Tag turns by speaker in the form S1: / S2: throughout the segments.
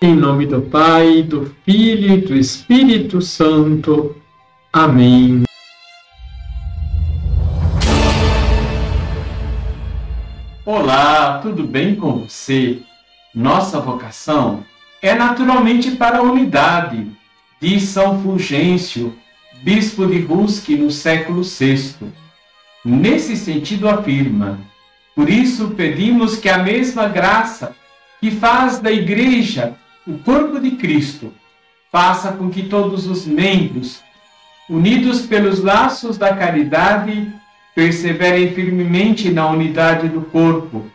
S1: Em nome do Pai, do Filho e do Espírito Santo. Amém. Olá, tudo bem com você? Nossa vocação é naturalmente para a unidade, diz São Fulgêncio, bispo de Rusque no século VI. Nesse sentido afirma: Por isso pedimos que a mesma graça que faz da Igreja o corpo de Cristo faça com que todos os membros, unidos pelos laços da caridade, perseverem firmemente na unidade do corpo.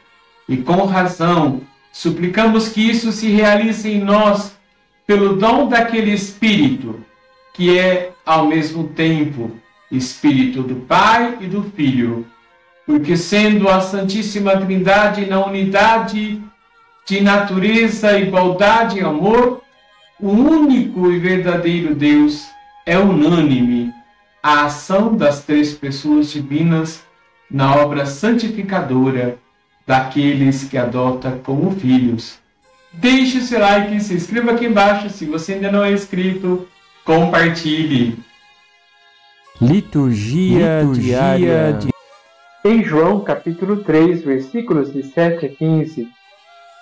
S1: E com razão, suplicamos que isso se realize em nós pelo dom daquele Espírito, que é, ao mesmo tempo, Espírito do Pai e do Filho. Porque, sendo a Santíssima Trindade na unidade de natureza, igualdade e amor, o único e verdadeiro Deus é unânime a ação das três pessoas divinas na obra santificadora daqueles que adota como filhos. Deixe o seu like, se inscreva aqui embaixo se você ainda não é inscrito, compartilhe.
S2: Liturgia, Liturgia diária de... Em João capítulo 3, versículos de 7 a 15,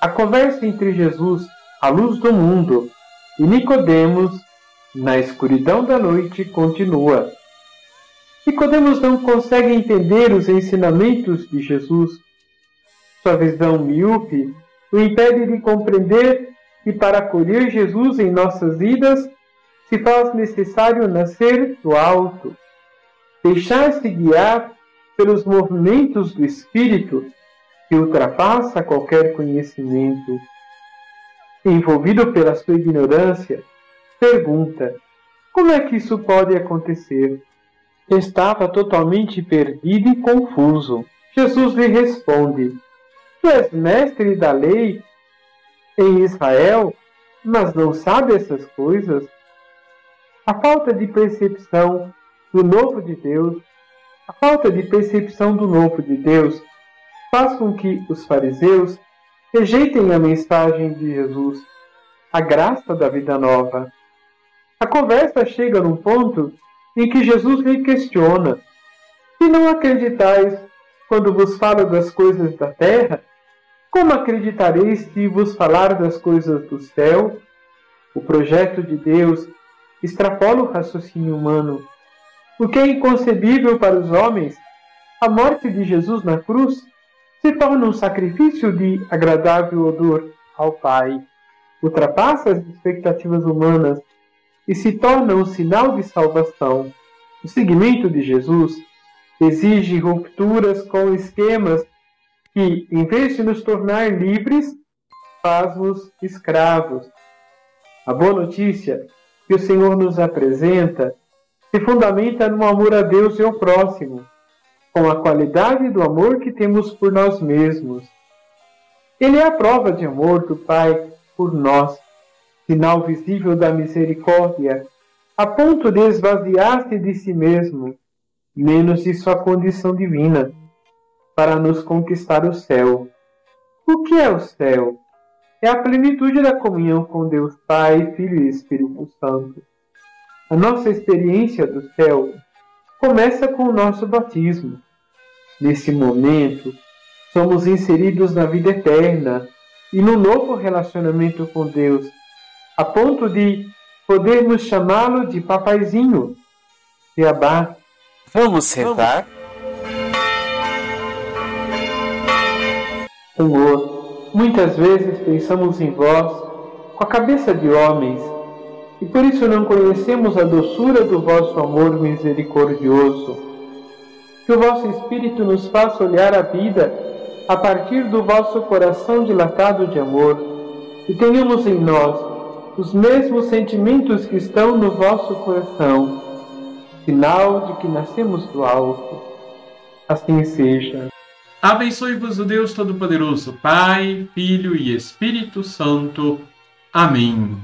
S2: a conversa entre Jesus, a luz do mundo, e Nicodemos, na escuridão da noite, continua. Nicodemos não consegue entender os ensinamentos de Jesus. Sua visão míope o impede de compreender que para acolher Jesus em nossas vidas se faz necessário nascer do alto, deixar-se guiar pelos movimentos do Espírito que ultrapassa qualquer conhecimento. Envolvido pela sua ignorância, pergunta: como é que isso pode acontecer? estava totalmente perdido e confuso. Jesus lhe responde: Tu és mestre da lei em Israel, mas não sabe essas coisas? A falta de percepção do novo de Deus, a falta de percepção do novo de Deus, faz com que os fariseus rejeitem a mensagem de Jesus, a graça da vida nova. A conversa chega num ponto em que Jesus lhe questiona: Se não acreditais quando vos falo das coisas da terra, como acreditareis se vos falar das coisas do céu? O projeto de Deus extrapola o raciocínio humano. O que é inconcebível para os homens, a morte de Jesus na cruz se torna um sacrifício de agradável odor ao Pai. Ultrapassa as expectativas humanas e se torna um sinal de salvação. O seguimento de Jesus exige rupturas com esquemas que, em vez de nos tornar livres, faz-nos escravos. A boa notícia que o Senhor nos apresenta se fundamenta no amor a Deus e ao próximo, com a qualidade do amor que temos por nós mesmos. Ele é a prova de amor do Pai por nós sinal visível da misericórdia, a ponto de esvaziar-se de si mesmo, menos de sua condição divina, para nos conquistar o céu. O que é o céu? É a plenitude da comunhão com Deus Pai, Filho e Espírito Santo. A nossa experiência do céu começa com o nosso batismo. Nesse momento, somos inseridos na vida eterna e no novo relacionamento com Deus a ponto de podermos chamá-lo de papaizinho, de Abá.
S3: Vamos sentar?
S2: Senhor, muitas vezes pensamos em vós com a cabeça de homens e por isso não conhecemos a doçura do vosso amor misericordioso. Que o vosso Espírito nos faça olhar a vida a partir do vosso coração dilatado de amor e tenhamos em nós os mesmos sentimentos que estão no vosso coração, sinal de que nascemos do alto. Assim seja.
S1: Abençoe-vos o Deus Todo-Poderoso, Pai, Filho e Espírito Santo. Amém.